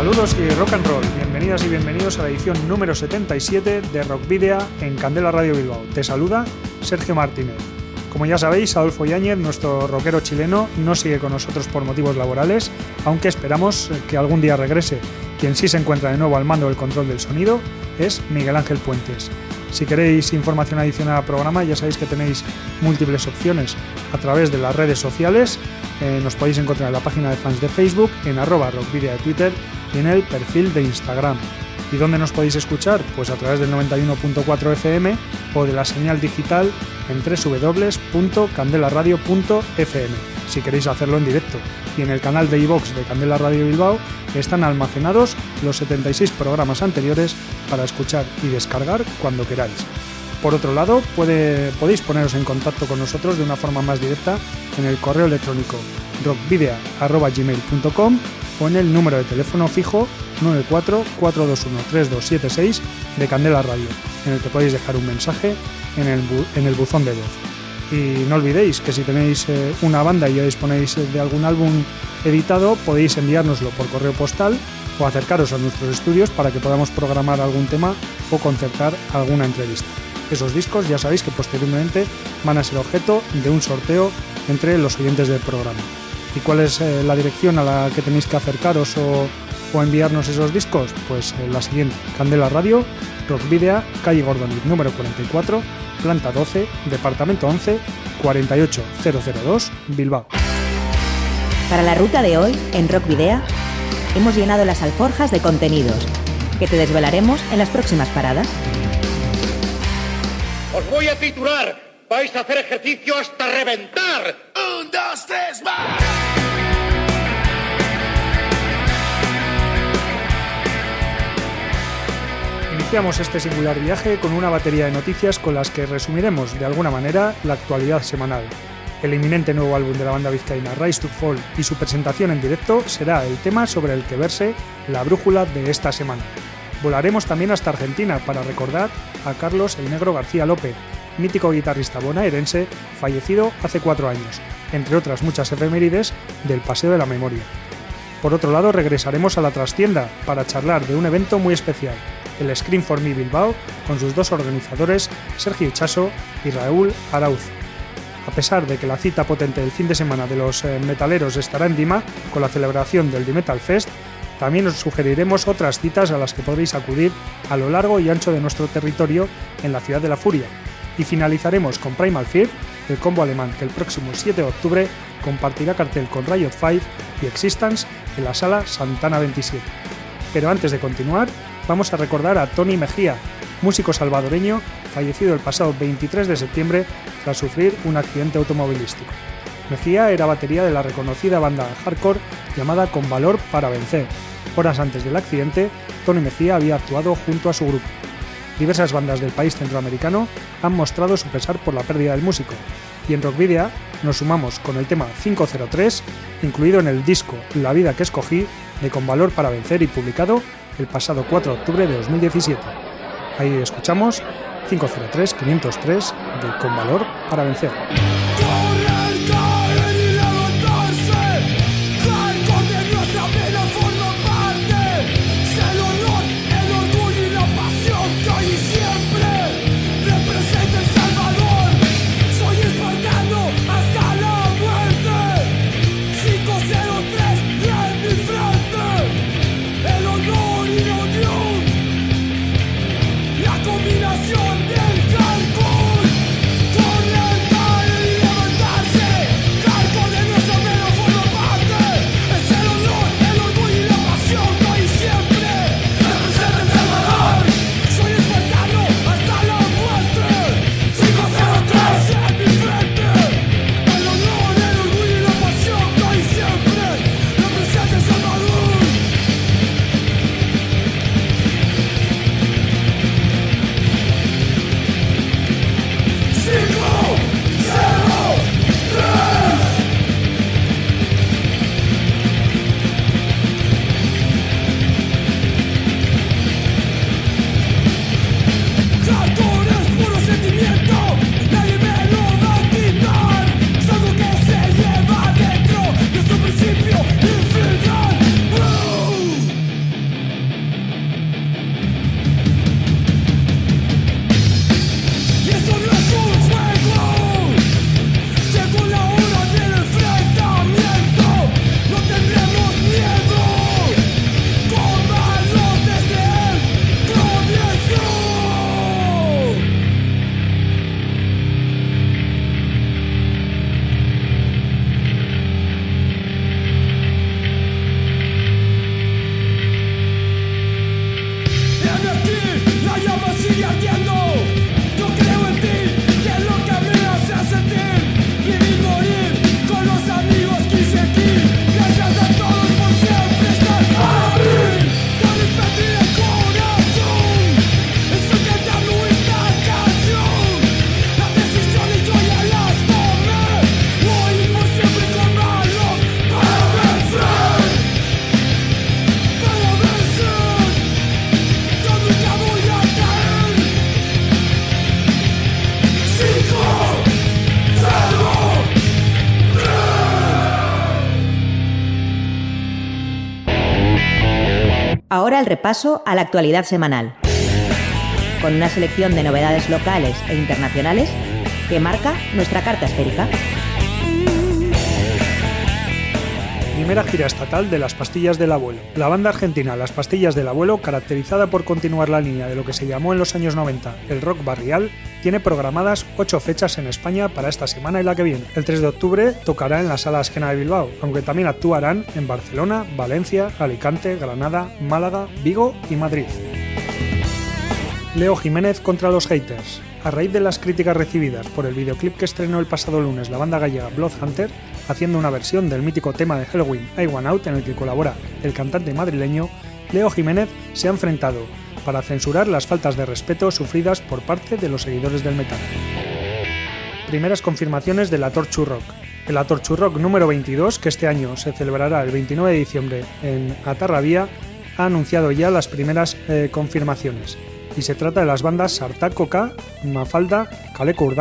Saludos y rock and roll. Bienvenidas y bienvenidos a la edición número 77 de Rock Video en Candela Radio Bilbao. Te saluda Sergio Martínez. Como ya sabéis, Adolfo Yáñez, nuestro rockero chileno, no sigue con nosotros por motivos laborales, aunque esperamos que algún día regrese. Quien sí se encuentra de nuevo al mando del control del sonido es Miguel Ángel Puentes. Si queréis información adicional al programa, ya sabéis que tenéis múltiples opciones a través de las redes sociales. Eh, nos podéis encontrar en la página de fans de Facebook, en arroba rockvidia de Twitter y en el perfil de Instagram. ¿Y dónde nos podéis escuchar? Pues a través del 91.4 FM o de la señal digital en www.candelaradio.fm, si queréis hacerlo en directo. Y en el canal de iVox de Candela Radio Bilbao están almacenados los 76 programas anteriores para escuchar y descargar cuando queráis. Por otro lado, podéis poneros en contacto con nosotros de una forma más directa en el correo electrónico rockvidea.gmail.com o en el número de teléfono fijo 94-421-3276 de Candela Radio, en el que podéis dejar un mensaje en el, en el buzón de voz. Y no olvidéis que si tenéis eh, una banda y ya disponéis de algún álbum editado, podéis enviárnoslo por correo postal o acercaros a nuestros estudios para que podamos programar algún tema o concertar alguna entrevista. Esos discos ya sabéis que posteriormente van a ser objeto de un sorteo entre los oyentes del programa. ¿Y cuál es eh, la dirección a la que tenéis que acercaros o, enviarnos esos discos? Pues eh, la siguiente, Candela Radio, Rock Video, calle Gordonit número 44, planta 12, departamento 11, 48002, Bilbao. Para la ruta de hoy, en Rock Video, hemos llenado las alforjas de contenidos que te desvelaremos en las próximas paradas. Os voy a titular. Vais a hacer ejercicio hasta reventar. Un, dos, tres, más. Iniciamos este singular viaje con una batería de noticias con las que resumiremos de alguna manera la actualidad semanal. El inminente nuevo álbum de la banda vizcaína Rise to Fall y su presentación en directo será el tema sobre el que verse la brújula de esta semana. Volaremos también hasta Argentina para recordar a Carlos el Negro García López, mítico guitarrista bonaerense fallecido hace cuatro años, entre otras muchas efemérides del Paseo de la Memoria. Por otro lado, regresaremos a la trastienda para charlar de un evento muy especial, el Scream for Me Bilbao, con sus dos organizadores, Sergio Chaso y Raúl Arauz. A pesar de que la cita potente del fin de semana de los eh, metaleros estará en Dima, con la celebración del D-Metal Fest, también os sugeriremos otras citas a las que podréis acudir a lo largo y ancho de nuestro territorio en la ciudad de la Furia. Y finalizaremos con Primal Fear, el combo alemán que el próximo 7 de octubre compartirá cartel con Riot 5 y Existence en la sala Santana 27. Pero antes de continuar, vamos a recordar a Tony Mejía, músico salvadoreño fallecido el pasado 23 de septiembre tras sufrir un accidente automovilístico. Mejía era batería de la reconocida banda hardcore llamada Con Valor para Vencer. Horas antes del accidente, Tony Mejía había actuado junto a su grupo. Diversas bandas del país centroamericano han mostrado su pesar por la pérdida del músico, y en Rockvidia nos sumamos con el tema 503, incluido en el disco La vida que escogí de Con Valor para Vencer y publicado el pasado 4 de octubre de 2017. Ahí escuchamos 503-503 de Con Valor para Vencer. El repaso a la actualidad semanal, con una selección de novedades locales e internacionales que marca nuestra carta esférica. Primera gira estatal de las pastillas del abuelo. La banda argentina Las Pastillas del Abuelo, caracterizada por continuar la línea de lo que se llamó en los años 90 el rock barrial, tiene programadas ocho fechas en España para esta semana y la que viene. El 3 de octubre tocará en la Sala Esquena de Bilbao, aunque también actuarán en Barcelona, Valencia, Alicante, Granada, Málaga, Vigo y Madrid. Leo Jiménez contra los haters. A raíz de las críticas recibidas por el videoclip que estrenó el pasado lunes la banda gallega Bloodhunter, haciendo una versión del mítico tema de Halloween I Want Out en el que colabora el cantante madrileño, Leo Jiménez se ha enfrentado para censurar las faltas de respeto sufridas por parte de los seguidores del metal. Primeras confirmaciones de la Torchu Rock. El Atorchu Rock número 22, que este año se celebrará el 29 de diciembre en Atarrabía, ha anunciado ya las primeras eh, confirmaciones y se trata de las bandas Sartaco K, Mafalda, Caleco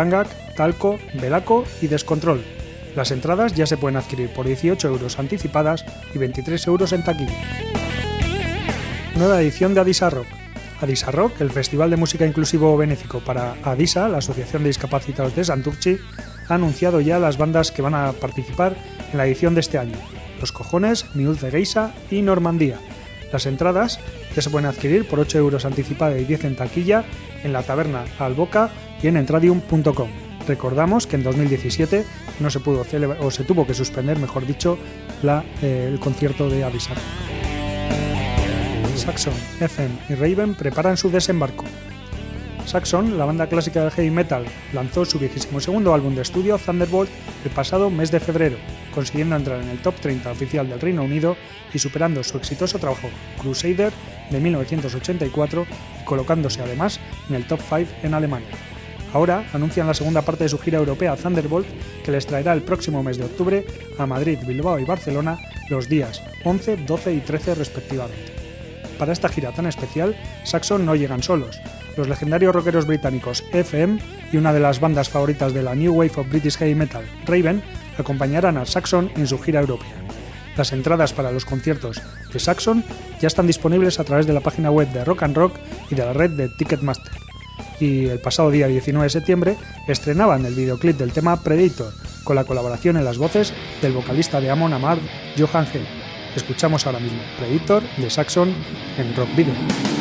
Talco, Velaco y Descontrol. Las entradas ya se pueden adquirir por 18 euros anticipadas y 23 euros en taquilla. Nueva edición de Adisa Rock. Adisa Rock, el festival de música inclusivo benéfico para Adisa, la Asociación de Discapacitados de Santurchi, ha anunciado ya las bandas que van a participar en la edición de este año. Los Cojones, Miul de Geisa y Normandía. Las entradas ya se pueden adquirir por 8 euros anticipada y 10 en taquilla en la taberna Alboca y en entradium.com. Recordamos que en 2017 no se pudo celebrar, o se tuvo que suspender, mejor dicho, la, eh, el concierto de Avisar. Saxon, FM y Raven preparan su desembarco. Saxon, la banda clásica de heavy metal, lanzó su vigésimo segundo álbum de estudio, Thunderbolt, el pasado mes de febrero, consiguiendo entrar en el top 30 oficial del Reino Unido y superando su exitoso trabajo Crusader de 1984 y colocándose además en el top 5 en Alemania. Ahora anuncian la segunda parte de su gira europea Thunderbolt, que les traerá el próximo mes de octubre a Madrid, Bilbao y Barcelona los días 11, 12 y 13 respectivamente. Para esta gira tan especial, Saxon no llegan solos. Los legendarios rockeros británicos FM y una de las bandas favoritas de la New Wave of British Heavy Metal, Raven, acompañarán a Saxon en su gira europea. Las entradas para los conciertos de Saxon ya están disponibles a través de la página web de Rock and Rock y de la red de Ticketmaster. Y el pasado día 19 de septiembre estrenaban el videoclip del tema Predator, con la colaboración en las voces del vocalista de Amon Amad, Johan G. Escuchamos ahora mismo Predator de Saxon en Rock Video.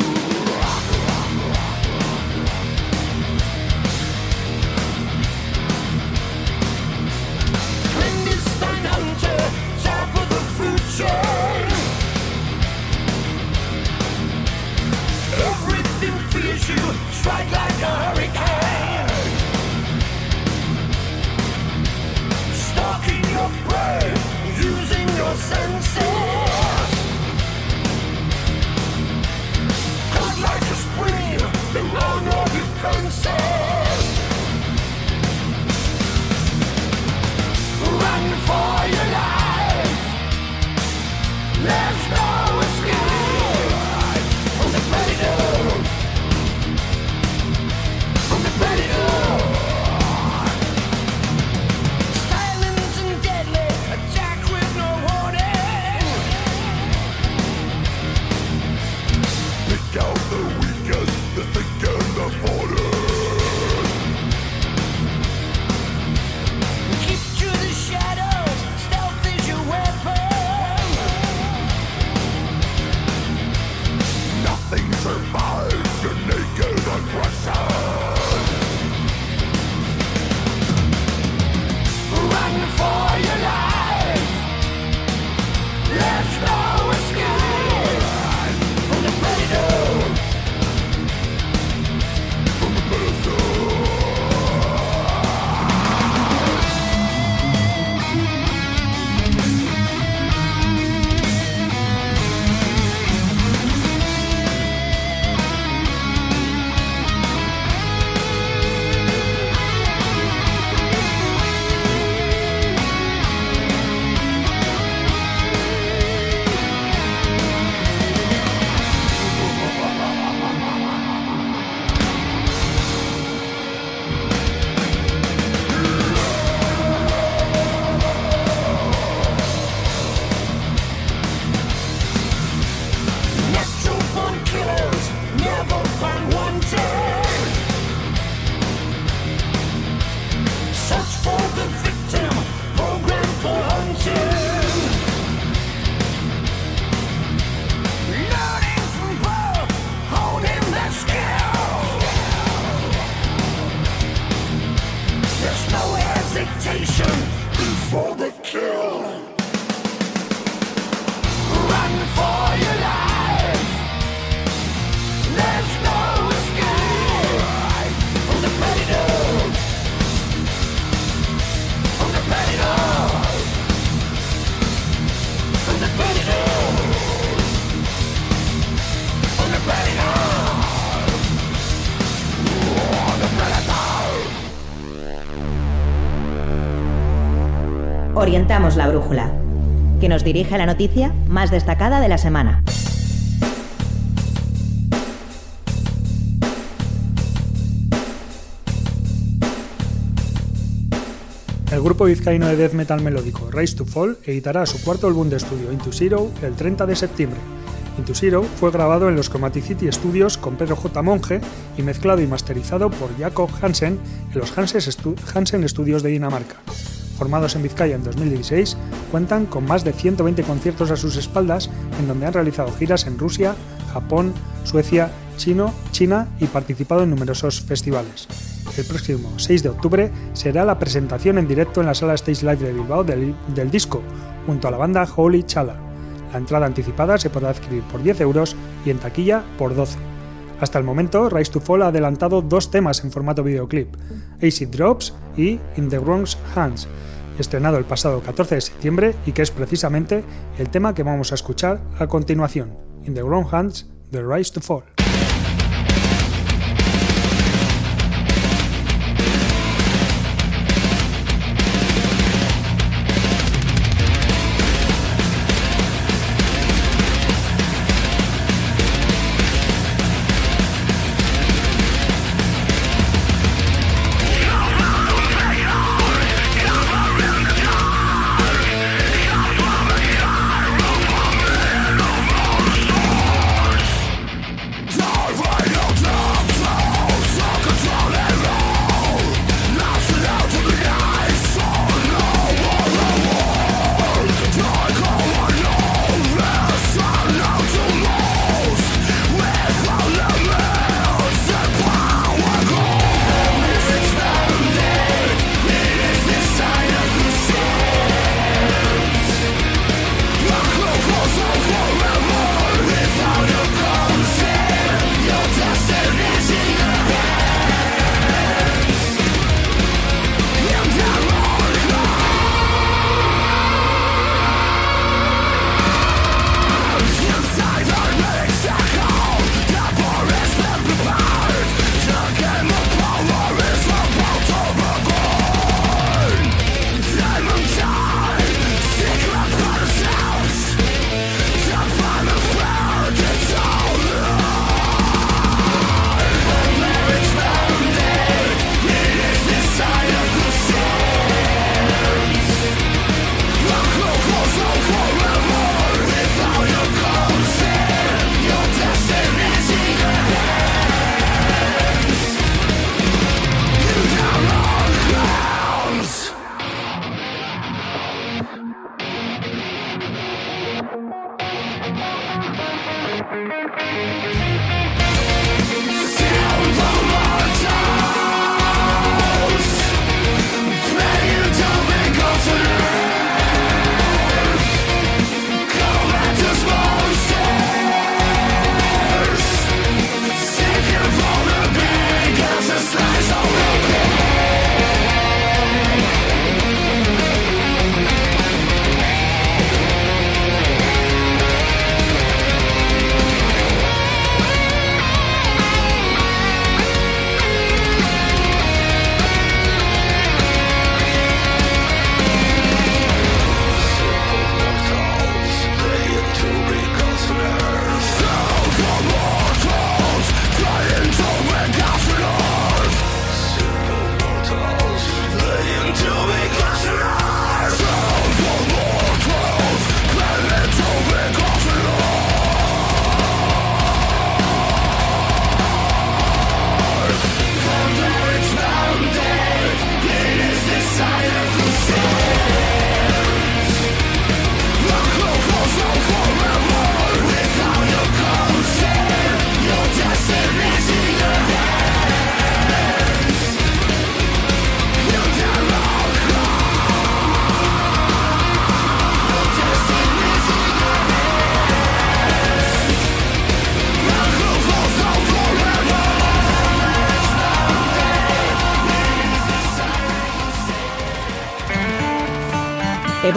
Orientamos la brújula, que nos dirige a la noticia más destacada de la semana. El grupo vizcaíno de death metal melódico Rise to Fall editará su cuarto álbum de estudio Into Zero el 30 de septiembre. Into Zero fue grabado en los Chromaticity Studios con Pedro J. Monge y mezclado y masterizado por Jacob Hansen en los Hansen Studios de Dinamarca. Formados en Vizcaya en 2016, cuentan con más de 120 conciertos a sus espaldas en donde han realizado giras en Rusia, Japón, Suecia, Chino, China y participado en numerosos festivales el próximo 6 de octubre será la presentación en directo en la sala Stage Live de Bilbao del, disco, junto a la banda Holy Chala. La entrada anticipada se podrá adquirir por 10 euros y en taquilla por 12. Hasta el momento, Rise to Fall ha adelantado dos temas en formato videoclip, Acid Drops y In the Wrong's Hands, estrenado el pasado 14 de septiembre y que es precisamente el tema que vamos a escuchar a continuación, In the Wrong Hands, The Rise to Fall.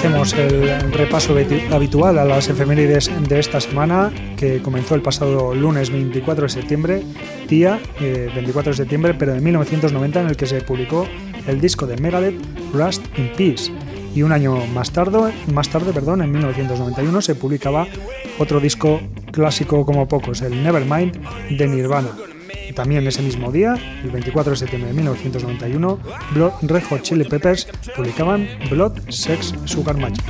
Hacemos el repaso habitual a las efemérides de esta semana, que comenzó el pasado lunes 24 de septiembre, día 24 eh, de septiembre, pero de 1990, en el que se publicó el disco de Megadeth, Rust in Peace. Y un año más tarde, más tarde perdón, en 1991, se publicaba otro disco clásico como pocos, el Nevermind de Nirvana. También ese mismo día, el 24 de septiembre de 1991, Blood Red Hot Chili Peppers publicaban Blood, Sex, Sugar Magic.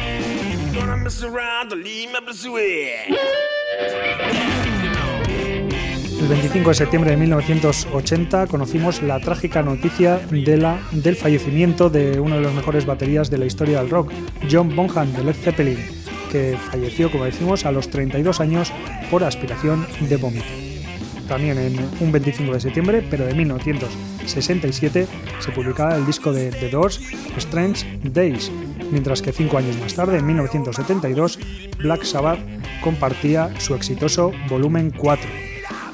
El 25 de septiembre de 1980 conocimos la trágica noticia de la, del fallecimiento de uno de los mejores baterías de la historia del rock, John Bonham de Led Zeppelin, que falleció, como decimos, a los 32 años por aspiración de vómito también en un 25 de septiembre, pero de 1967, se publicaba el disco de The Doors, Strange Days, mientras que cinco años más tarde, en 1972, Black Sabbath compartía su exitoso volumen 4.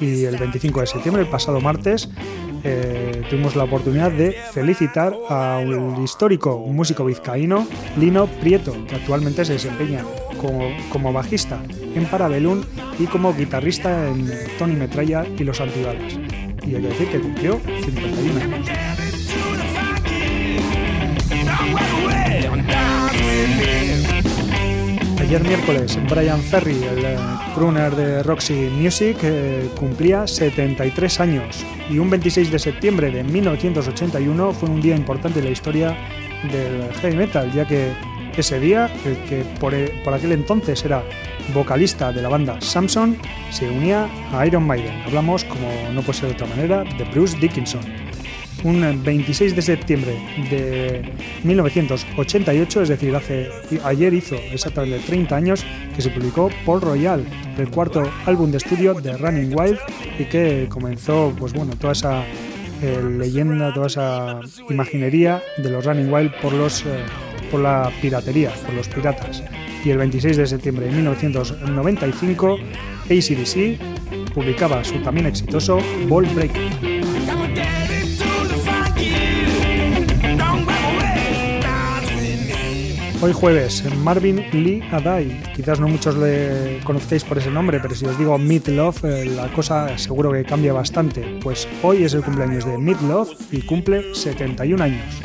Y el 25 de septiembre, el pasado martes, eh, tuvimos la oportunidad de felicitar a un histórico músico vizcaíno, Lino Prieto, que actualmente se desempeña como, como bajista en Parabellum y como guitarrista en Tony Metralla y Los Antibalas. Y hay que decir que cumplió 51 años. Ayer miércoles, Brian Ferry, el eh, crooner de Roxy Music, eh, cumplía 73 años y un 26 de septiembre de 1981 fue un día importante en la historia del heavy metal, ya que ese día, el que por, eh, por aquel entonces era vocalista de la banda Samson, se unía a Iron Maiden. Hablamos, como no puede ser de otra manera, de Bruce Dickinson. Un 26 de septiembre de 1988, es decir, hace, ayer hizo exactamente 30 años que se publicó Paul Royal, el cuarto álbum de estudio de Running Wild y que comenzó, pues bueno, toda esa eh, leyenda, toda esa imaginería de los Running Wild por los eh, por la piratería, por los piratas y el 26 de septiembre de 1995, ACDC publicaba su también exitoso Ball Breaker. Hoy jueves, Marvin Lee Adai. Quizás no muchos le conocéis por ese nombre, pero si os digo Meat Love, eh, la cosa seguro que cambia bastante. Pues hoy es el cumpleaños de Meat Love y cumple 71 años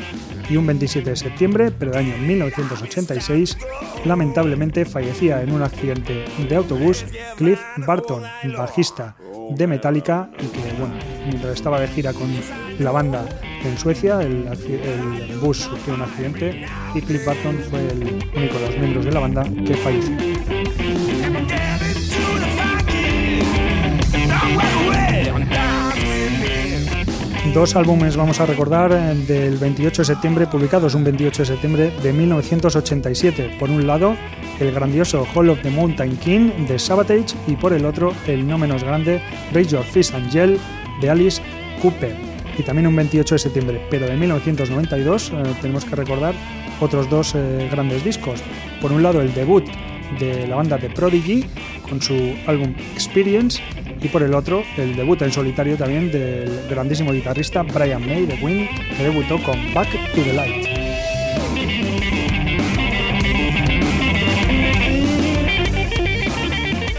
y un 27 de septiembre, pero del año 1986, lamentablemente fallecía en un accidente de autobús Cliff Barton, bajista de Metallica y que, bueno, mientras estaba de gira con la banda en Suecia, el, el bus sufrió un accidente y Cliff Barton fue el único de los miembros de la banda que falleció. Dos álbumes vamos a recordar eh, del 28 de septiembre, publicados un 28 de septiembre de 1987. Por un lado, el grandioso Hall of the Mountain King de Sabotage y por el otro, el no menos grande Raise Your Fist Angel de Alice Cooper. Y también un 28 de septiembre, pero de 1992, eh, tenemos que recordar otros dos eh, grandes discos. Por un lado, el debut de la banda de Prodigy con su álbum Experience y por el otro el debut en solitario también del grandísimo guitarrista Brian May de Queen que debutó con Back to the Light.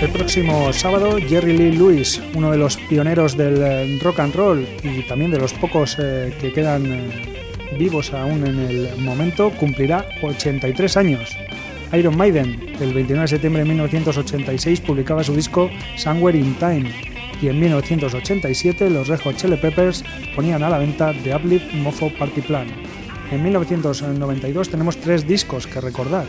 El próximo sábado, Jerry Lee Lewis, uno de los pioneros del eh, rock and roll y también de los pocos eh, que quedan eh, vivos aún en el momento, cumplirá 83 años. Iron Maiden, el 29 de septiembre de 1986, publicaba su disco Somewhere in Time y en 1987 los Red Hot Chili Peppers ponían a la venta The Uplift Mofo Party Plan. En 1992 tenemos tres discos que recordar,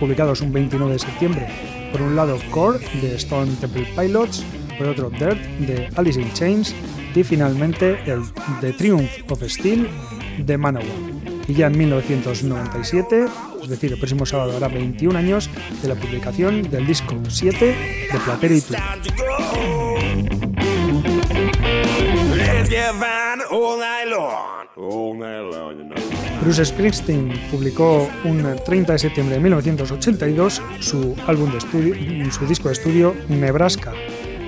publicados un 29 de septiembre. Por un lado Core de Stone Temple Pilots, por otro Dirt de Alice in Chains y finalmente el The Triumph of Steel de Manowar y ya en 1997, es decir, el próximo sábado hará 21 años de la publicación del disco 7 de Platero y. Bruce Springsteen publicó un 30 de septiembre de 1982 su álbum de estudio, su disco de estudio Nebraska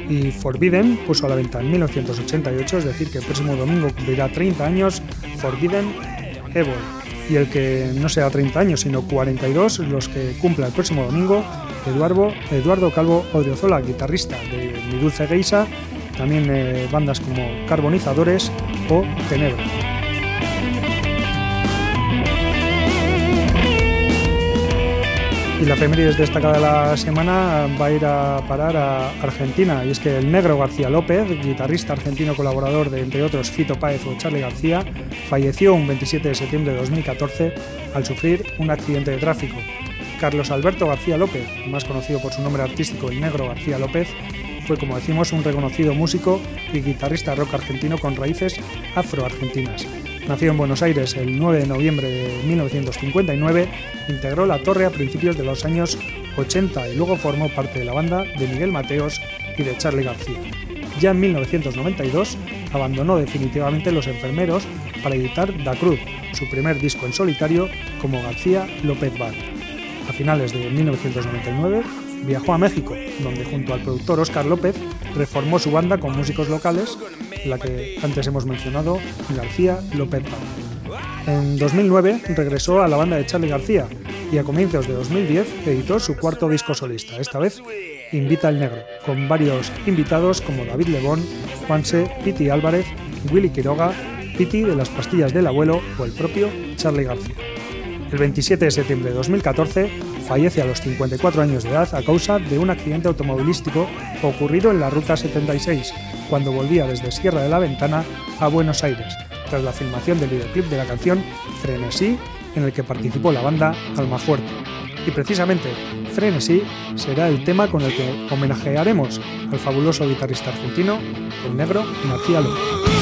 y Forbidden puso a la venta en 1988, es decir, que el próximo domingo cumplirá 30 años Forbidden Evil. Y el que no sea 30 años, sino 42, los que cumpla el próximo domingo, Eduardo, Eduardo Calvo Odriozola, guitarrista de Mi Dulce Geisa, también eh, bandas como Carbonizadores o Tenebra. Y la efemérides destacada de la semana va a ir a parar a Argentina. Y es que el negro García López, guitarrista argentino colaborador de, entre otros, Fito Páez o Charlie García, falleció un 27 de septiembre de 2014 al sufrir un accidente de tráfico. Carlos Alberto García López, más conocido por su nombre artístico El Negro García López, fue, como decimos, un reconocido músico y guitarrista rock argentino con raíces afroargentinas. Nacido en Buenos Aires el 9 de noviembre de 1959, integró La Torre a principios de los años 80 y luego formó parte de la banda de Miguel Mateos y de Charlie García. Ya en 1992 abandonó definitivamente Los Enfermeros para editar Da Cruz, su primer disco en solitario como García López Band. A finales de 1999 viajó a México, donde junto al productor Oscar López reformó su banda con músicos locales, la que antes hemos mencionado, García López En 2009 regresó a la banda de Charlie García y a comienzos de 2010 editó su cuarto disco solista, esta vez Invita al Negro, con varios invitados como David Lebón, Juanse, Piti Álvarez, Willy Quiroga, Piti de las pastillas del abuelo o el propio Charlie García. El 27 de septiembre de 2014 fallece a los 54 años de edad a causa de un accidente automovilístico ocurrido en la Ruta 76, cuando volvía desde Sierra de la Ventana a Buenos Aires, tras la filmación del videoclip de la canción Frenesí, en el que participó la banda Alma Fuerte. Y precisamente Frenesí será el tema con el que homenajearemos al fabuloso guitarrista argentino, el negro García López.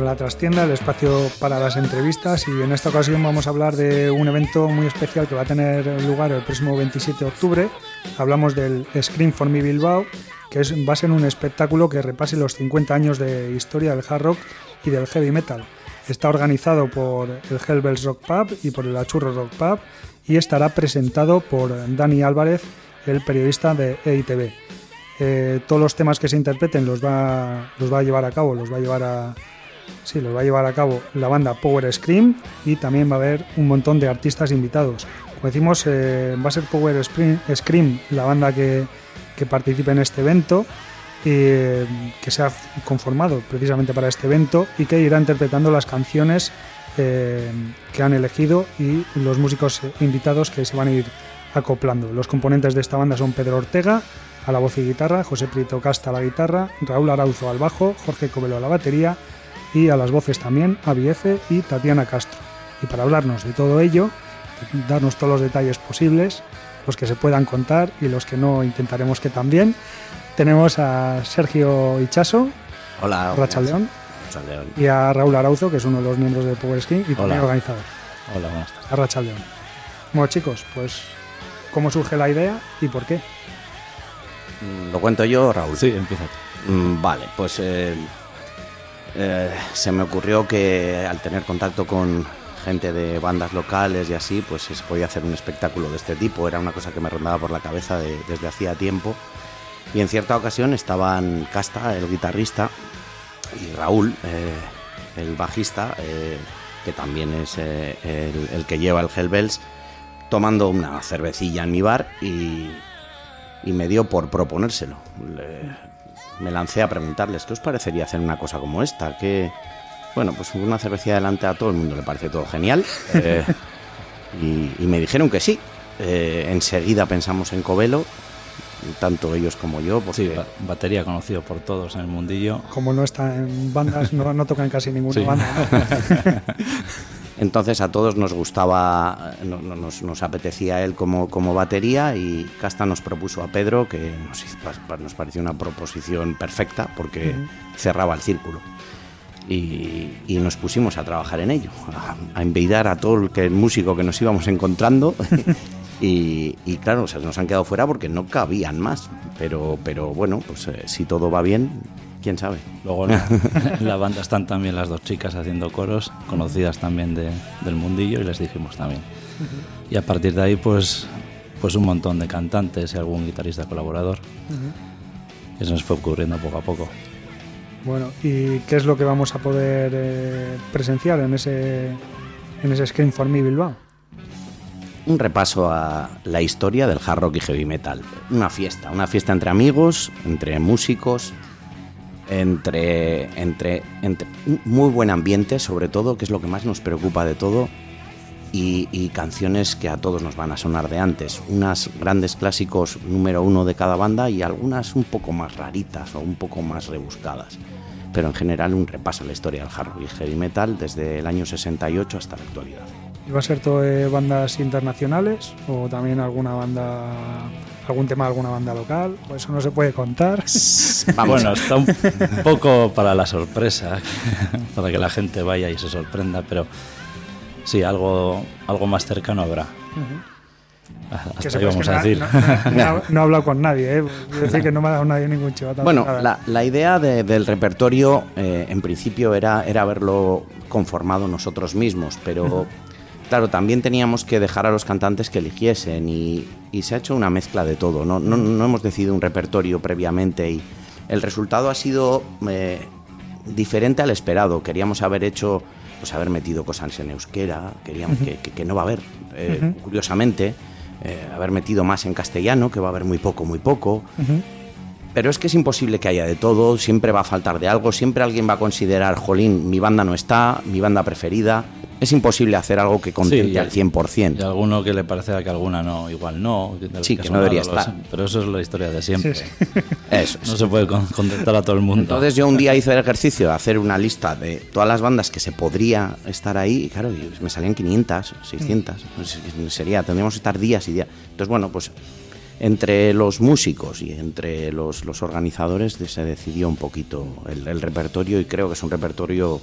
Trastienda, el espacio para las entrevistas y en esta ocasión vamos a hablar de un evento muy especial que va a tener lugar el próximo 27 de octubre. Hablamos del Scream for Me Bilbao, que es, va a ser un espectáculo que repase los 50 años de historia del hard rock y del heavy metal. Está organizado por el Hellbells Rock Pub y por el Achurro Rock Pub y estará presentado por Dani Álvarez, el periodista de EITV. Eh, todos los temas que se interpreten los va, los va a llevar a cabo, los va a llevar a, Sí, lo va a llevar a cabo la banda Power Scream y también va a haber un montón de artistas invitados. Como decimos, eh, va a ser Power Scream la banda que, que participe en este evento, eh, que se ha conformado precisamente para este evento y que irá interpretando las canciones eh, que han elegido y los músicos invitados que se van a ir acoplando. Los componentes de esta banda son Pedro Ortega a la voz y guitarra, José Prieto Casta a la guitarra, Raúl Arauzo al bajo, Jorge Covelo a la batería, y a las voces también F y Tatiana Castro. Y para hablarnos de todo ello, darnos todos los detalles posibles, los que se puedan contar y los que no intentaremos que también, tenemos a Sergio Ichaso, Hola, Racha León, y a Raúl Arauzo, que es uno de los miembros de Power Skin y también organizador. Hola, buenas tardes. A Racha León. Bueno, chicos, pues, ¿cómo surge la idea y por qué? Mm, ¿Lo cuento yo, Raúl? Sí, empieza. Mm, vale, pues eh, eh, se me ocurrió que al tener contacto con gente de bandas locales y así, pues se podía hacer un espectáculo de este tipo. Era una cosa que me rondaba por la cabeza desde hacía tiempo. Y en cierta ocasión estaban Casta, el guitarrista, y Raúl, eh, el bajista, eh, que también es el, que lleva el Hellbells, tomando una cervecilla en mi bar y, me dio por proponérselo me lancé a preguntarles, ¿qué os parecería hacer una cosa como esta? Que, bueno, pues una cervecilla delante a todo el mundo le parece todo genial. Eh, y, me dijeron que sí. Eh, enseguida pensamos en Covelo, tanto ellos como yo. Porque... Sí, batería conocido por todos en el mundillo. Como no está en bandas, no, no tocan casi ninguna banda. Entonces a todos nos gustaba, nos, apetecía él como, como, batería y Casta nos propuso a Pedro, que nos, pareció una proposición perfecta porque cerraba el círculo. Y, nos pusimos a trabajar en ello, a, a a todo el, que, el músico que nos íbamos encontrando. y, claro, nos han quedado fuera porque no cabían más. Pero, pero bueno, pues eh, si todo va bien, quién sabe. Luego en la, banda están también las dos chicas haciendo coros, conocidas también del mundillo, y les dijimos también. Y a partir de ahí, pues, pues un montón de cantantes y algún guitarrista colaborador. Eso nos fue ocurriendo poco a poco. Bueno, ¿y qué es lo que vamos a poder eh, presenciar en ese, en ese Scream for Me Bilbao? un repaso a la historia del hard rock y heavy metal. Una fiesta, una fiesta entre amigos, entre músicos, entre, entre, entre muy buen ambiente, sobre todo, que es lo que más nos preocupa de todo, y, canciones que a todos nos van a sonar de antes. Unas grandes clásicos número uno de cada banda y algunas un poco más raritas o un poco más rebuscadas. Pero en general un repaso a la historia del hard rock y heavy metal desde el año 68 hasta la actualidad. ¿Iba a ser todo de bandas internacionales o también alguna banda, algún tema de alguna banda local? ¿O eso no se puede contar? bueno, está un poco para la sorpresa, para que la gente vaya y se sorprenda, pero sí, algo, algo más cercano habrá. Hasta ahí vamos a decir. No, he hablado con nadie, ¿eh? decir que no me ha dado nadie ningún chivato. Bueno, la, idea del repertorio eh, en principio era, era haberlo conformado nosotros mismos, pero claro, también teníamos que dejar a los cantantes que eligiesen y, se ha hecho una mezcla de todo. No, no, hemos decidido un repertorio previamente y el resultado ha sido eh, diferente al esperado. Queríamos haber hecho, pues haber metido cosas en euskera, queríamos que, no va a haber, eh, curiosamente, eh, haber metido más en castellano, que va a haber muy poco, muy poco. Pero es que es imposible que haya de todo, siempre va a faltar de algo, siempre alguien va a considerar, jolín, mi banda no está, mi banda preferida es imposible hacer algo que contente al 100%. Y alguno que le parezca que alguna no, igual no. Sí, que, no debería estar. Pero eso es la historia de siempre. Eso No se puede contentar a todo el mundo. Entonces yo un día hice el ejercicio de hacer una lista de todas las bandas que se podría estar ahí y claro, me salían 500, 600. Sería, tendríamos que estar días y días. Entonces, bueno, pues entre los músicos y entre los, los organizadores se decidió un poquito el, el repertorio y creo que es un repertorio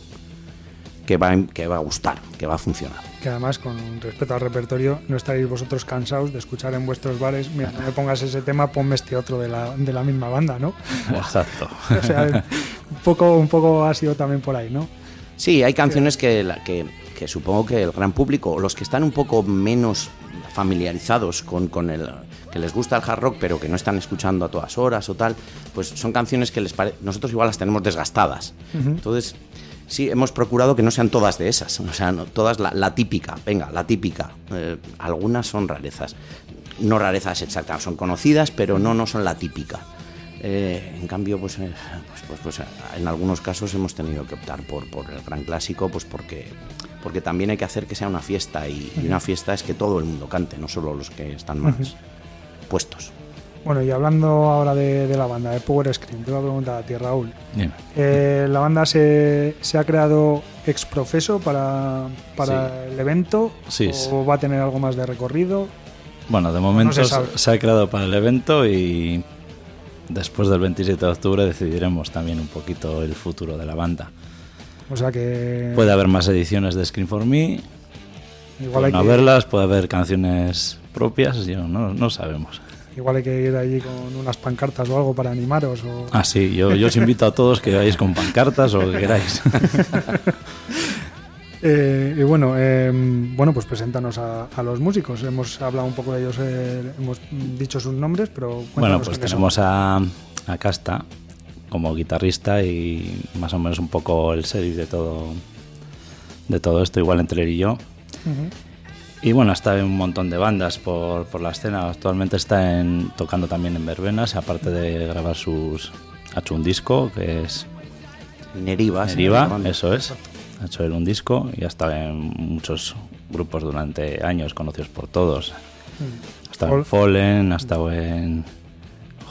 que va, que va a gustar, que va a funcionar. Que además, con respecto al repertorio, no estaréis vosotros cansados de escuchar en vuestros bares, mira, no me pongas ese tema, ponme este otro de la, de la misma banda, ¿no? Exacto. o sea, un poco, un poco ha sido también por ahí, ¿no? Sí, hay canciones que, que, que supongo que el gran público, o los que están un poco menos familiarizados con, con el que les gusta el hard rock pero que no están escuchando a todas horas o tal, pues son canciones que les nosotros igual las tenemos desgastadas. Entonces, Sí, hemos procurado que no sean todas de esas, o sea, no, todas la, típica, venga, la típica. Eh, algunas son rarezas, no rarezas exactas, son conocidas, pero no, no son la típica. Eh, en cambio, pues, eh, pues, pues, pues, en algunos casos hemos tenido que optar por, por el gran clásico, pues porque, porque también hay que hacer que sea una fiesta y, una fiesta es que todo el mundo cante, no solo los que están más puestos. Bueno, y hablando ahora de, la banda, de Power Screen, te voy a preguntar a ti, Raúl. Eh, ¿La banda se, ha creado ex profeso para, para el evento? Sí, ¿O va a tener algo más de recorrido? Bueno, de momento se, ha creado para el evento y después del 27 de octubre decidiremos también un poquito el futuro de la banda. O sea que... Puede haber más ediciones de Screen for Me. Igual hay que... verlas, puede haber canciones propias, yo no, no sabemos. Igual hay que ir allí con unas pancartas o algo para animaros. O... Ah, sí, yo, yo os invito a todos que vayáis con pancartas o que queráis. Eh, y bueno, em, bueno, pues preséntanos a, los músicos. Hemos hablado un poco de ellos, eh, hemos dicho sus nombres, pero bueno, pues tenemos a, a, Casta como guitarrista y más o menos un poco el serie de todo de todo esto, igual entre él y yo. Y bueno, está en un montón de bandas por, por la escena. Actualmente está en, tocando también en verbenas, aparte de grabar sus... Ha hecho un disco que es... Neriva. Neriva, eso es. Ha hecho él un disco y ha estado en muchos grupos durante años, conocidos por todos. Ha estado en Fallen, ha estado en...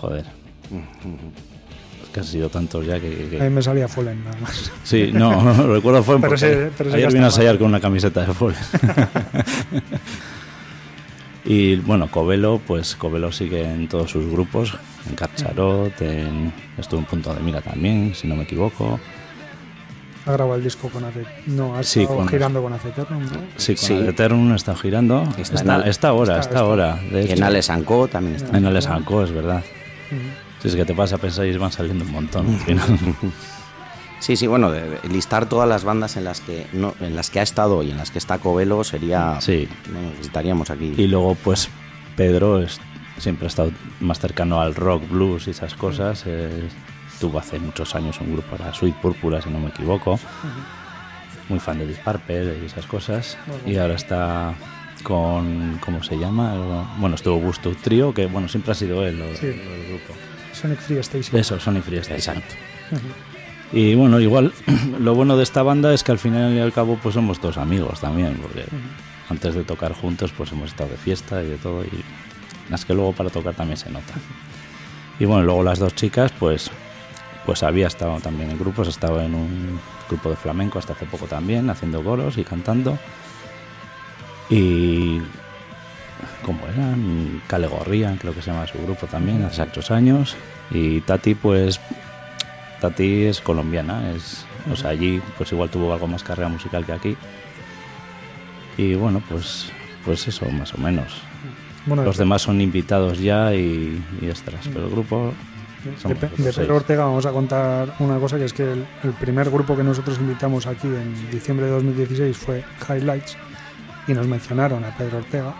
Joder. Que han sido tantos ya que, A mí me salía Fallen nada más. Sí, no, no recuerdo Fallen porque ayer vine a ensayar con una camiseta de Fallen. y bueno, Covelo, pues Covelo sigue en todos sus grupos, en Carcharot, en, estuvo en Punto de Mira también, si no me equivoco. Ha grabado el disco con Acet. No, ha estado girando con Aceternum, ¿no? Sí, con sí. Girando. Está, está, ahora, está, ahora. en Alesanco también está. En Alesanco, es verdad. Si es que te pasa a pensar y van saliendo un montón al final. Sí, sí, bueno, de, listar todas las bandas en las que no, en las que ha estado y en las que está Covelo sería. Sí. estaríamos aquí. Y luego, pues, Pedro es, siempre ha estado más cercano al rock, blues y esas cosas. tuvo hace muchos años un grupo, para Sweet Púrpura, si no me equivoco. Muy fan de Purple y esas cosas. Y ahora está con. ¿Cómo se llama? Bueno, estuvo Gusto Trio, que bueno, siempre ha sido él el, grupo. Sonic Free Station. Eso, Sonic Free Station. Exacto. Y bueno, igual, lo bueno de esta banda es que al final y al cabo pues somos todos amigos también, porque antes de tocar juntos pues hemos estado de fiesta y de todo, y es que luego para tocar también se nota. Y bueno, luego las dos chicas pues, pues había estado también en grupos, estado en un grupo de flamenco hasta hace poco también, haciendo coros y cantando. Y como eran Calegorría, creo que se llama su grupo también, hace exactos años. Y Tati, pues Tati es colombiana, es, o sea, allí pues igual tuvo algo más carrera musical que aquí. Y bueno, pues, pues eso, más o menos. Bueno, Los demás son invitados ya y, y extras, pero el grupo de. Pedro Ortega vamos a contar una cosa que es que el, el primer grupo que nosotros invitamos aquí en diciembre de 2016 fue Highlights y nos mencionaron a Pedro Ortega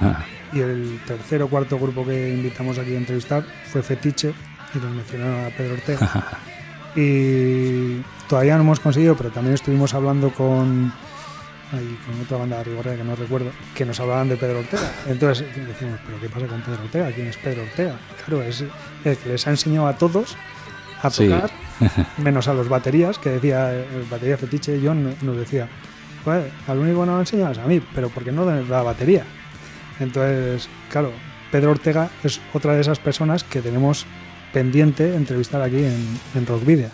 Ah, y el tercer o cuarto grupo que invitamos aquí a entrevistar fue Fetiche y nos mencionaron a Pedro Ortega. Y todavía no hemos conseguido pero también estuvimos hablando con ay, con otra banda de Rigorrea que no recuerdo que nos hablaban de Pedro Ortega. Entonces decimos pero qué pasa con Pedro Ortega quién es Pedro Ortega claro es el que les ha enseñado a todos a Sí. tocar menos a los baterías que decía el batería Fetiche John nos decía "Joder, al único que no lo enseñas a mí pero porque no de la batería entonces, claro, Pedro Ortega es otra de esas personas que tenemos pendiente entrevistar aquí en, en Rock Video,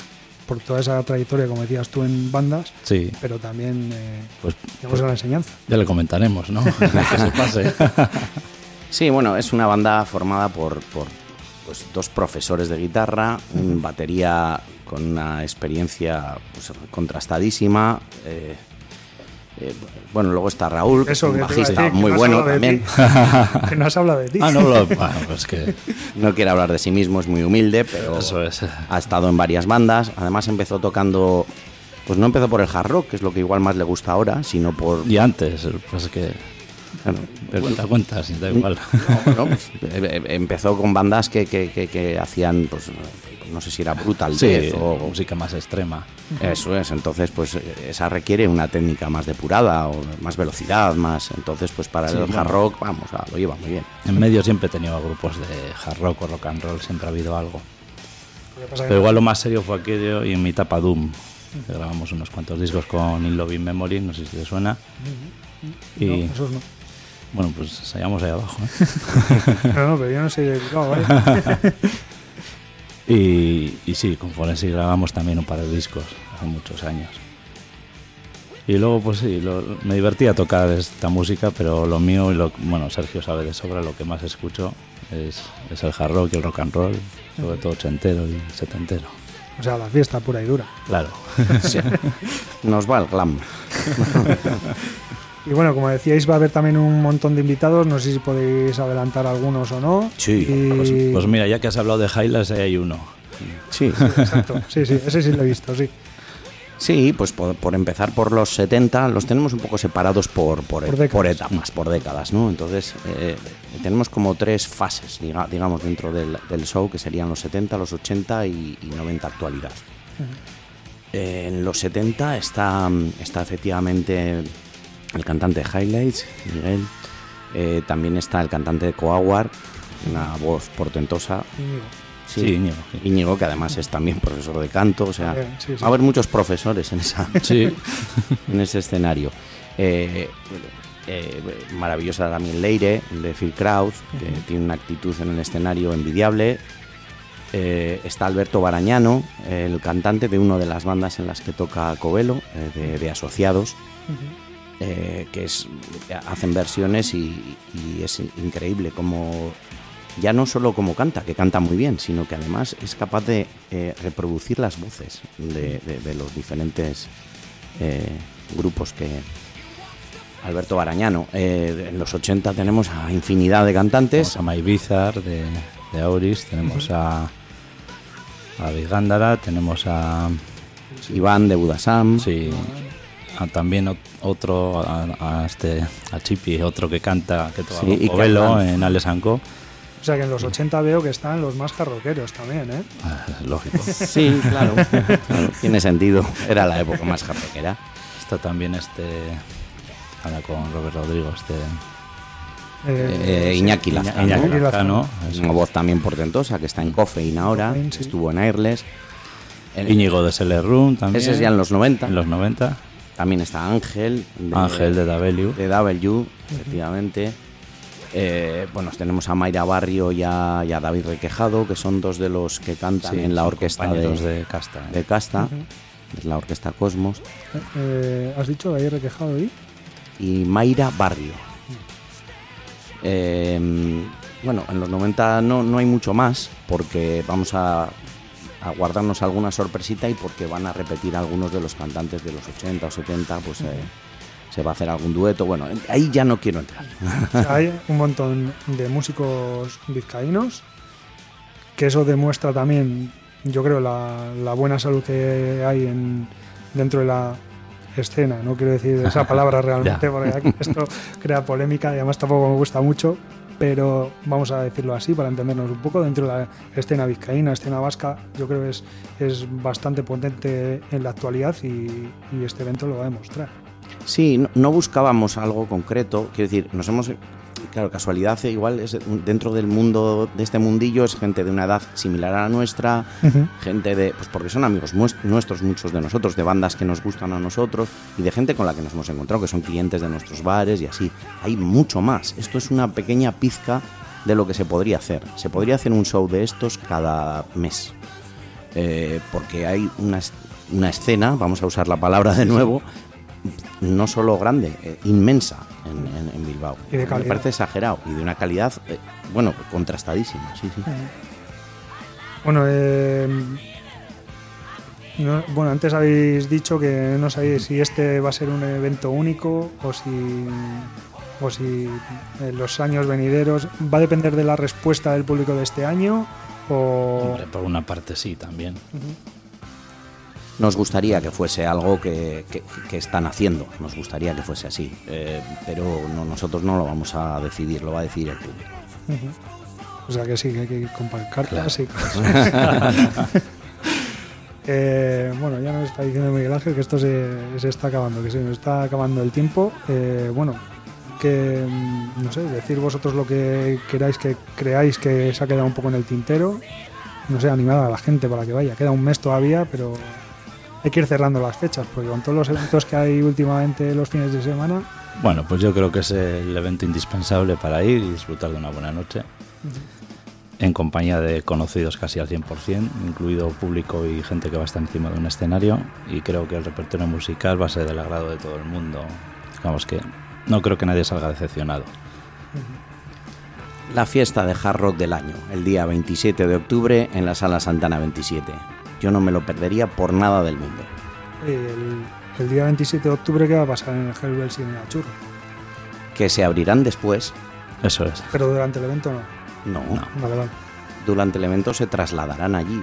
por toda esa trayectoria, como decías tú, en bandas, sí, pero también eh, pues, digamos, a la enseñanza. ya le comentaremos, ¿no? que se pase. Sí, bueno, es una banda formada por, por pues, dos profesores de guitarra, un batería con una experiencia pues, contrastadísima. eh, eh, bueno, luego está Raúl, que es un bajista decir, muy no bueno también. que no has hablado de ti. ah, no, lo, bueno, pues que No quiere hablar de sí mismo, es muy humilde, pero eso es. ha estado en varias bandas. Además empezó tocando, pues no empezó por el hard rock, que es lo que igual más le gusta ahora, sino por... Y antes, pues que Claro, Pero cuenta, cuenta, si da igual. No, pues, eh, eh, empezó con bandas que, que- que- que hacían, pues no sé si era Brutal Sí, Death o música más extrema. Eso es, entonces pues eh, esa requiere una técnica más depurada o más velocidad, más. Entonces pues para Sí, el bueno. hard rock, vamos, ah, lo lleva muy bien. En medio siempre he tenido grupos de hard rock o rock and roll, siempre ha habido algo. Pero igual lo más serio fue aquello y en mi etapa Doom. que grabamos unos cuantos discos con In Love in Memory, no sé si te suena. Y no, esos no. bueno, pues ensayamos ahí abajo. ¿eh? No, no, pero yo no soy dedicado, ¿vale? Y, y sí, con Forensic grabamos también un par de discos hace muchos años. Y luego, pues sí, lo- me divertía tocar esta música, pero lo mío, y lo, bueno, Sergio sabe de sobra, lo que más escucho es, es el hard rock y el rock and roll, sobre todo ochentero y setentero. O sea, la fiesta pura y dura. Claro. Sí. Nos va el glam. Y bueno, como decíais, va a haber también un montón de invitados. No sé si podéis adelantar algunos o no. Sí, Y- Pues, pues mira, ya que has hablado de Highlights, ahí hay uno. Sí, Exacto. Sí, sí, ese sí lo he visto, sí. sí, pues por, por empezar por los 70, los tenemos un poco separados por, por, Por décadas. por etapas, por décadas, ¿no? Entonces eh, tenemos como tres fases, diga- digamos, dentro del, del show, que serían los 70, los 80 y, y 90 actualidad. Eh, en los 70 está, está efectivamente el cantante de Highlights, Miguel. Eh, también está el cantante de Coaguar, una voz portentosa. Íñigo. Sí, Íñigo, sí. Íñigo, que además es también profesor de canto. O sea, Bien, sí, sí. va a haber muchos profesores en, esa, Sí, en ese escenario. Eh, eh, maravillosa también Leire, de Phil Kraut, que tiene una actitud en el escenario envidiable. Eh, está Alberto Barañano, el cantante de una de las bandas en las que toca Covelo, eh, de, de Asociados, eh, que es, hacen versiones y, y es increíble como ya no solo como canta, que canta muy bien, sino que además es capaz de eh, reproducir las voces de, de- de los diferentes eh, grupos que... Alberto Barañano. Eh, en los 80 tenemos a infinidad de cantantes. tenemos a May Bizar de, de Auris, tenemos a, a Vigándara, tenemos a, Iván de Budasam. sí, a también ot- otro, a, a este, a Chipi, otro que canta, que toca Sí, Covelo en. O sea que en los 80 veo que están los más jarroqueros también, ¿eh? Ah, lógico. Sí, claro. Claro, Tiene sentido. Era la época más jarroquera. Está también este, ahora con Robert Rodrigo, este Eh, sí. Iñaki Lazcano. Iñaki Iñaki Lazcano, Lazcano. es Una voz también portentosa que está en Coffein ahora. Coffein, sí. Estuvo en Airless. Íñigo de Seller Room también. Ese es ya en los 90. En los 90. También está Ángel. de- Ángel de W. de W, efectivamente. Eh, bueno, tenemos a Mayra Barrio y a, y a David Requejado, que son dos de los que cantan Sí, en la orquesta de, casta. ¿eh? de Casta, es la orquesta Cosmos. Eh, ¿Has dicho ahí requejado ahí? y Mayra Barrio. Eh, bueno, en los 90 no, no hay mucho más porque vamos a, a guardarnos alguna sorpresita y porque van a repetir algunos de los cantantes de los 80 o 70, pues eh, se va a hacer algún dueto. Bueno, ahí ya no quiero entrar. Hay un montón de músicos vizcaínos, que eso demuestra también, yo creo, la, la buena salud que hay en, dentro de la escena. No quiero decir esa palabra realmente, porque esto crea polémica y además tampoco me gusta mucho, pero vamos a decirlo así para entendernos un poco. Dentro de la escena vizcaína, escena vasca, yo creo que es, es bastante potente en la actualidad y, este evento lo va a demostrar. Sí, no, no buscábamos algo concreto, quiero decir, nos hemos... Claro, casualidad eh, igual es dentro del mundo, de este mundillo, es gente de una edad similar a la nuestra, gente de, pues porque son amigos nuestros, muchos de nosotros, de bandas que nos gustan a nosotros y de gente con la que nos hemos encontrado, que son clientes de nuestros bares y así. Hay mucho más. Esto es una pequeña pizca de lo que se podría hacer. Se podría hacer un show de estos cada mes. Eh, porque hay una, una escena, vamos a usar la palabra de nuevo, no solo grande, eh, inmensa en, en- en Bilbao. Y de Me parece exagerado y de una calidad, eh, bueno, contrastadísima, sí, sí. Bueno, eh, no- bueno, antes habéis dicho que no sabéis si este va a ser un evento único o si, o si en los años venideros va a depender de la respuesta del público de este año o Hombre, por una parte sí, también. Nos gustaría que fuese algo que, que- que están haciendo, nos gustaría que fuese así, eh, pero no, nosotros no lo vamos a decidir, lo va a decidir el público. o sea que sí que hay que comprar cartas Claro. y cosas. Eh, bueno, ya nos está diciendo Miguel Ángel que esto se, se está acabando, que se nos está acabando el tiempo. Eh, bueno, que mm, no sé, decir vosotros lo que queráis que creáis que se ha quedado un poco en el tintero. No sé, animar a la gente para que vaya. Queda un mes todavía, pero hay que ir cerrando las fechas, porque con todos los eventos que hay últimamente los fines de semana, Bueno, pues yo creo que es el evento indispensable para ir y disfrutar de una buena noche. En compañía de conocidos casi al 100%, incluido público y gente que va a estar encima de un escenario. Y creo que el repertorio musical va a ser del agrado de todo el mundo. Vamos que no creo que nadie salga decepcionado. La fiesta de hard rock del año, el día 27 de octubre en la Sala Santana 27. Yo no me lo perdería por nada del mundo. el, el día 27 de octubre, ¿qué va a pasar en el Hellbells y en el Churro? Que se abrirán después, Eso es. Pero durante el evento no. no, Vale, vale. durante el evento se trasladarán allí.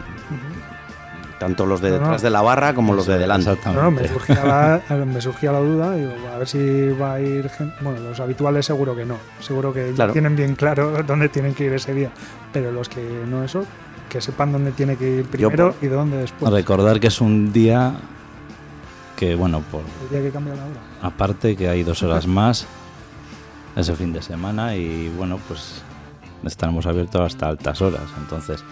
Tanto los de No, no. detrás de la barra como los de delante. Exactamente. No, no, me surgía, la, me surgía la duda, digo, a ver si va a ir gente. Bueno, los habituales seguro que no. Seguro que Claro. tienen bien claro dónde tienen que ir ese día. Pero los que no eso, que sepan dónde tiene que ir primero y dónde después. Recordar que es un día que, bueno, por El día que cambia la hora. aparte que hay dos horas más ese fin de semana y bueno, pues estaremos abiertos hasta altas horas. Entonces,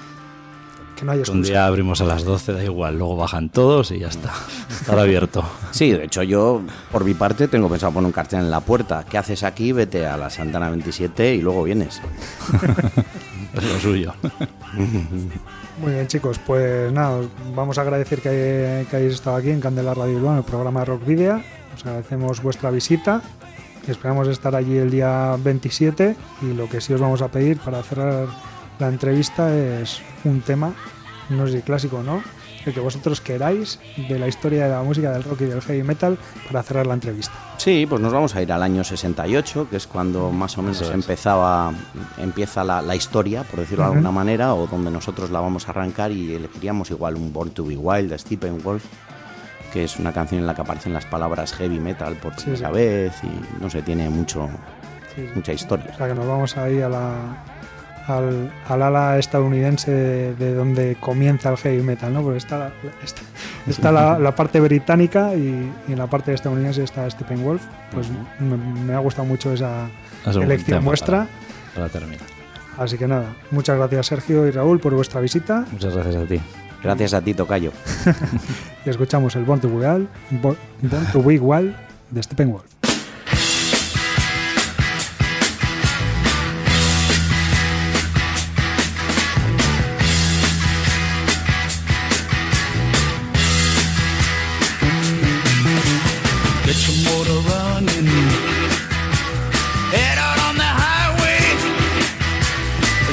Que no hay un día abrimos a las 12, da igual, luego bajan todos y ya está. Estar abierto. Sí, de hecho yo, por mi parte, tengo pensado poner un cartel en la puerta. ¿Qué haces aquí? Vete a la Santana 27 y luego vienes. Lo suyo. Muy bien, chicos, pues nada, os vamos a agradecer que, hayáis estado aquí en Candela Radio Bilbao, en el programa Rock Video. Os agradecemos vuestra visita. Esperamos estar allí el día 27 y lo que sí os vamos a pedir para cerrar la entrevista es un tema, no sé si clásico no, el que vosotros queráis de la historia de la música del rock y del heavy metal para cerrar la entrevista. Sí, pues nos vamos a ir al año 68, que es cuando más o menos es. empezaba, empieza la, la historia, por decirlo de alguna manera, o donde nosotros la vamos a arrancar y elegiríamos igual un Born to be Wild de Steppenwolf, que es una canción en la que aparecen las palabras heavy metal por Sí, primera sí. vez y no sé, tiene mucho, Sí, sí. mucha historia. O sea que nos vamos a ir a la, al, al ala estadounidense de, de donde comienza el heavy metal, ¿no? Porque está la, está, está la, la parte británica y, y en la parte estadounidense está Steppenwolf. Pues me, me ha gustado mucho esa Es elección tema vuestra. Para, para terminar. Así que nada, muchas gracias Sergio y Raúl por vuestra visita Muchas gracias a ti. Gracias a ti, Tocayo. y escuchamos el Born to Be Wild, Born Born to Be Wild de Steppenwolf. Get your motor running. Head out on the highway,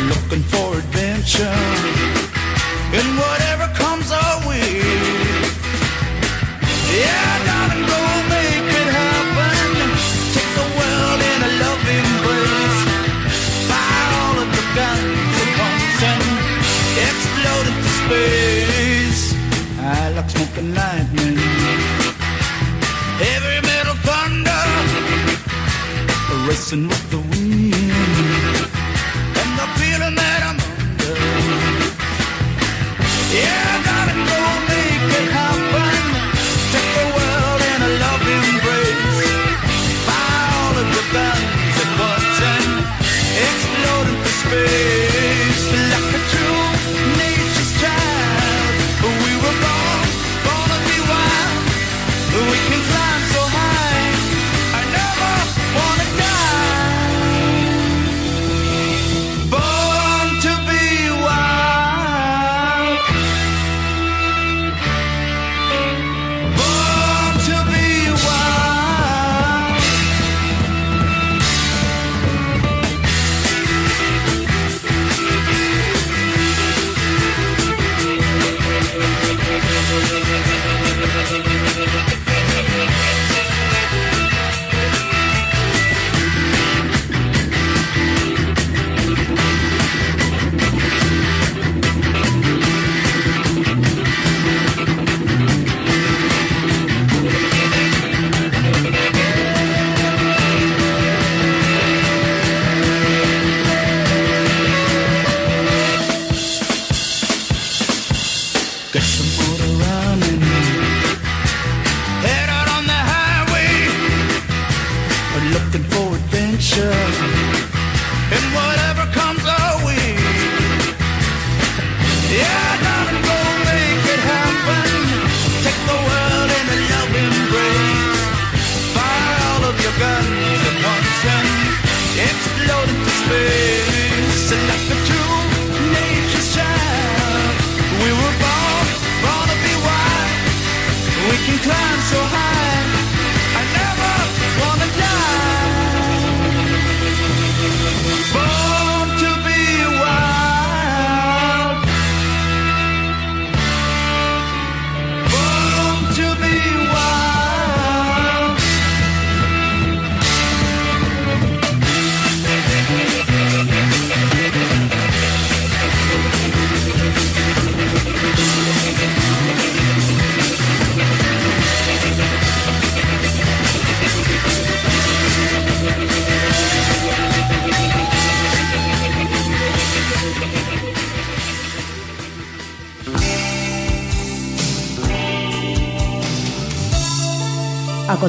looking for adventure. And whatever comes our way. Yeah, darling, go make it happen. Take the world in a loving place. Buy all of the guns and pumps and explode into space. I like smoking lightning. Dancing with the wind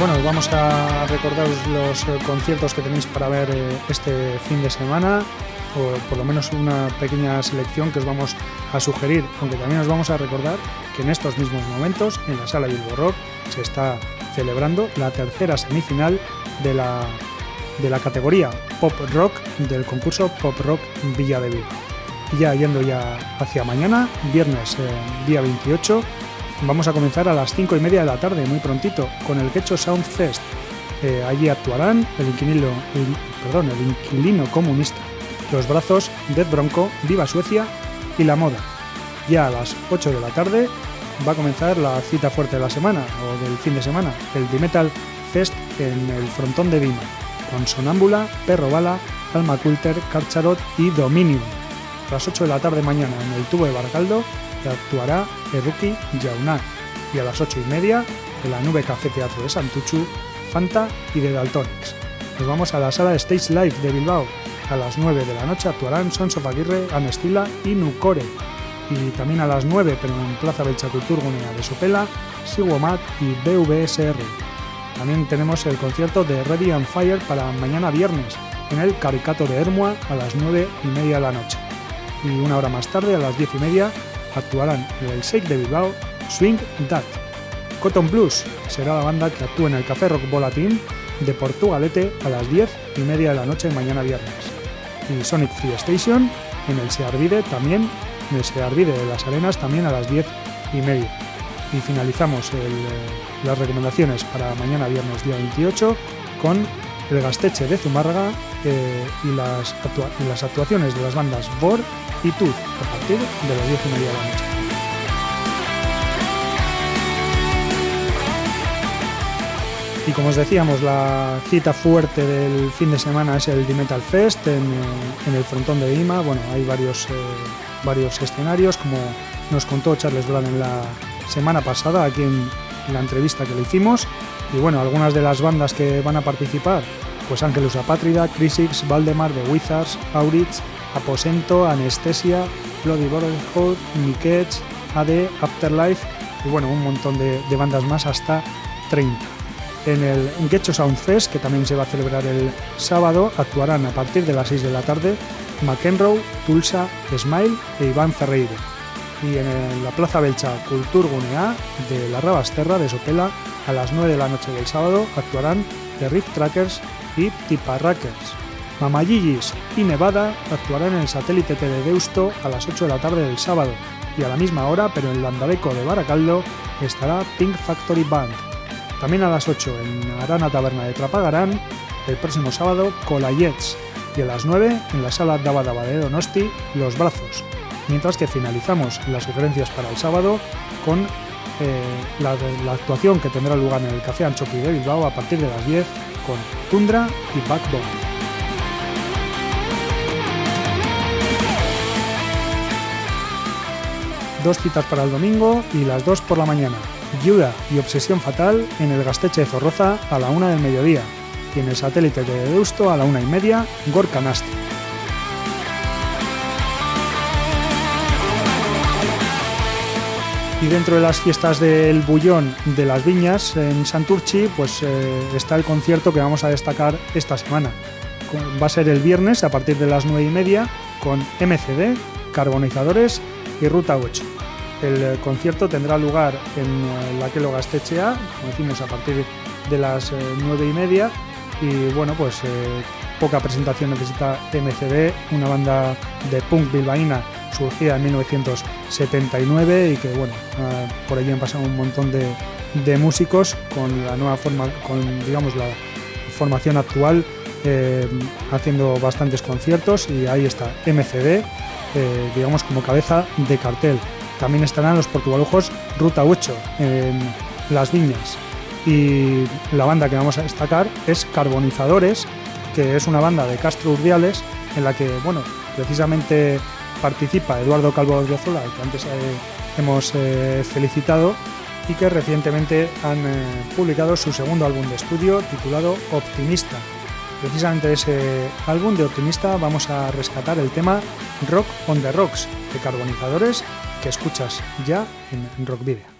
Bueno, vamos a recordaros los eh, conciertos que tenéis para ver eh, este fin de semana, o por lo menos una pequeña selección que os vamos a sugerir, aunque también os vamos a recordar que en estos mismos momentos, en la sala Bilbo Rock, se está celebrando la tercera semifinal de la, de la categoría Pop Rock del concurso Pop Rock Villa de Vigo. Ya yendo ya hacia mañana, viernes eh, día 28, Vamos a comenzar a las 5 y media de la tarde, muy prontito, con el Quecho Sound Fest. Eh, allí actuarán el inquilino, perdón, el inquilino comunista, Los Brazos, Dead Bronco, Viva Suecia y La Moda. Ya a las 8 de la tarde va a comenzar la cita fuerte de la semana, o del fin de semana, el D-Metal Fest en el frontón de Vima, con Sonámbula, Perro Bala, Alma Coulter, Carcharot y Dominium. A las 8 de la tarde mañana en el tubo de Baracaldo actuará Eruki Yauna y a las 8 y media en la Nube Café Teatro de Santuchu, Fanta y de Daltonics. Nos vamos a la sala Stage Live de Bilbao. A las 9 de la noche actuarán Sons of Anestila y Nucore. Y también a las 9, pero en Plaza Belchaculturgunea de Sopela, Siwomat y BVSR. También tenemos el concierto de Ready and Fire para mañana viernes en el Caricato de Hermua a las 9 y media de la noche. Y una hora más tarde, a las 10 y media, actuarán en el Shake de Bilbao Swing That. Cotton Blues será la banda que actúa en el Café Rock Volatín de Portugalete a las 10 y media de la noche mañana viernes. Y Sonic Free Station en el Searvide también, en el Searvide de las Arenas también a las 10 y media. Y finalizamos el, eh, las recomendaciones para mañana viernes día 28 con el Gasteche de Zumárraga eh, y, las actua- las actuaciones de las bandas Bor Tooth a partir de las 10 y media de la noche. Y como os decíamos, la cita fuerte del fin de semana es el Dimetal Fest en, en el frontón de Ima. Bueno, hay varios, eh, varios escenarios, como nos contó Charles Brand en la semana pasada, aquí en, en la entrevista que le hicimos. Y bueno, algunas de las bandas que van a participar, pues Ángelus Apátrida, Crisix, Valdemar, The Wizards, Aurich, Aposento, Anestesia, Bloody Brotherhood, Nikech, AD, Afterlife y bueno, un montón de, bandas más hasta 30. En el Getcho Sound Fest, que también se va a celebrar el sábado, actuarán a partir de las 6 de la tarde McEnroe, Tulsa, Smile e Iván Ferreiro. Y en la Plaza Belcha Kulturgunea de la Rabasterra de Sopela, a las 9 de la noche del sábado, actuarán The Rift Trackers y Tiparrackers. Mamayillis y Nevada actuarán en el satélite de Deusto a las 8 de la tarde del sábado. Y a la misma hora, pero en Landabeco de Baracaldo, estará Pink Factory Band. También a las 8 en Arana Taberna de Trapagarán, el próximo sábado Colayets y a las 9 en la sala Daba Daba de Donosti, Los Brazos. Mientras que finalizamos las sugerencias para el sábado con eh, la, la actuación que tendrá lugar en el Café Anchoqui de Bilbao a partir de las 10 con Tundra y Backbone. Dos citas para el domingo y las dos por la mañana. Yuda y Obsesión Fatal en el Gasteche de Zorroza a la una del mediodía y en el satélite de Deusto a la una y media, Gorka. Y dentro de las fiestas del Bullón de las Viñas en Santurchi, pues eh, está el concierto que vamos a destacar esta semana. Va a ser el viernes a partir de las 9 y media con MCD, Carbonizadores y Ruta 8. El eh, concierto tendrá lugar en eh, la Quelo Gastechea, como decimos, a partir de las eh, 9 y media. Y bueno, pues eh, poca presentación necesita MCD, una banda de punk bilbaína surgida en 1979 y que bueno, ah, por allí han pasado un montón de, de músicos con la nueva forma, con digamos la formación actual, eh, haciendo bastantes conciertos y ahí está MCD, eh, digamos como cabeza de cartel. También estarán los portugalujos Ruta 8 en Las Viñas y la banda que vamos a destacar es Carbonizadores, que es una banda de Castro Urdiales en la que, bueno, precisamente participa Eduardo Calvo Odriozola, al que antes eh, hemos eh, felicitado, y que recientemente han publicado su segundo álbum de estudio titulado Optimista. Precisamente de ese álbum de Optimista vamos a rescatar el tema Rock on the Rocks de Carbonizadores que escuchas ya en Rock Video.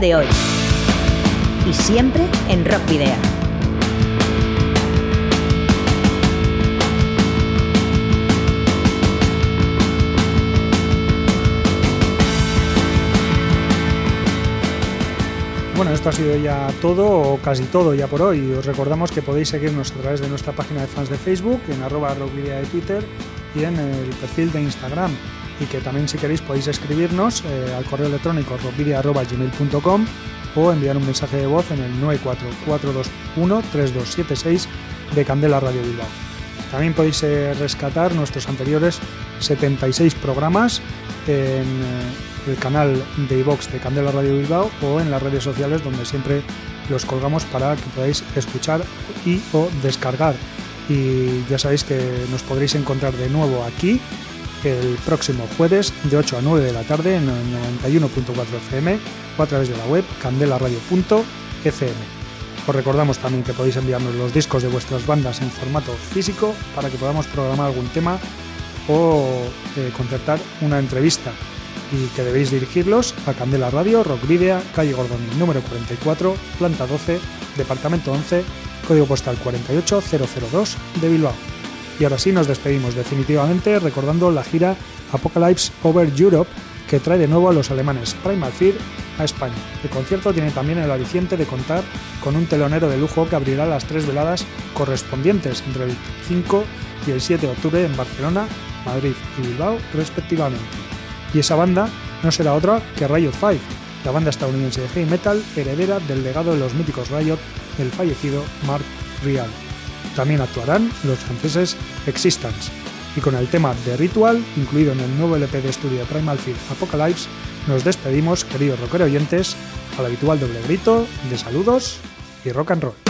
De hoy. Y siempre en Rock Video. Bueno, esto ha sido ya todo o casi todo ya por hoy. Os recordamos que podéis seguirnos a través de nuestra página de fans de Facebook, en arroba rockvidea de Twitter y en el perfil de Instagram. Y que también si queréis podéis escribirnos eh, al correo electrónico rockvidea.gmail.com o enviar un mensaje de voz en el 944213276 de Candela Radio Bilbao. También podéis eh, rescatar nuestros anteriores 76 programas en eh, el canal de iVox de Candela Radio Bilbao o en las redes sociales donde siempre los colgamos para que podáis escuchar y o descargar. Y ya sabéis que nos podréis encontrar de nuevo aquí el próximo jueves de 8 a 9 de la tarde en el 91.4 FM o a través de la web candelaradio.fm. Os recordamos también que podéis enviarnos los discos de vuestras bandas en formato físico para que podamos programar algún tema o eh, concertar una entrevista y que debéis dirigirlos a Candela Radio, Rock Video, calle Gordoni, número 44, planta 12, departamento 11, código postal 48002 de Bilbao. Y ahora sí nos despedimos definitivamente recordando la gira Apocalypse Over Europe que trae de nuevo a los alemanes Primal Fear a España. El concierto tiene también el aliciente de contar con un telonero de lujo que abrirá las tres veladas correspondientes entre el 5 y el 7 de octubre en Barcelona, Madrid y Bilbao respectivamente. Y esa banda no será otra que Riot 5, la banda estadounidense de heavy metal heredera del legado de los míticos Riot del fallecido Mark Rial. También actuarán los franceses Existence. Y con el tema de Ritual, incluido en el nuevo LP de estudio Primal Fear Apocalypse, nos despedimos, queridos rockero oyentes, al habitual doble grito de saludos y rock and roll.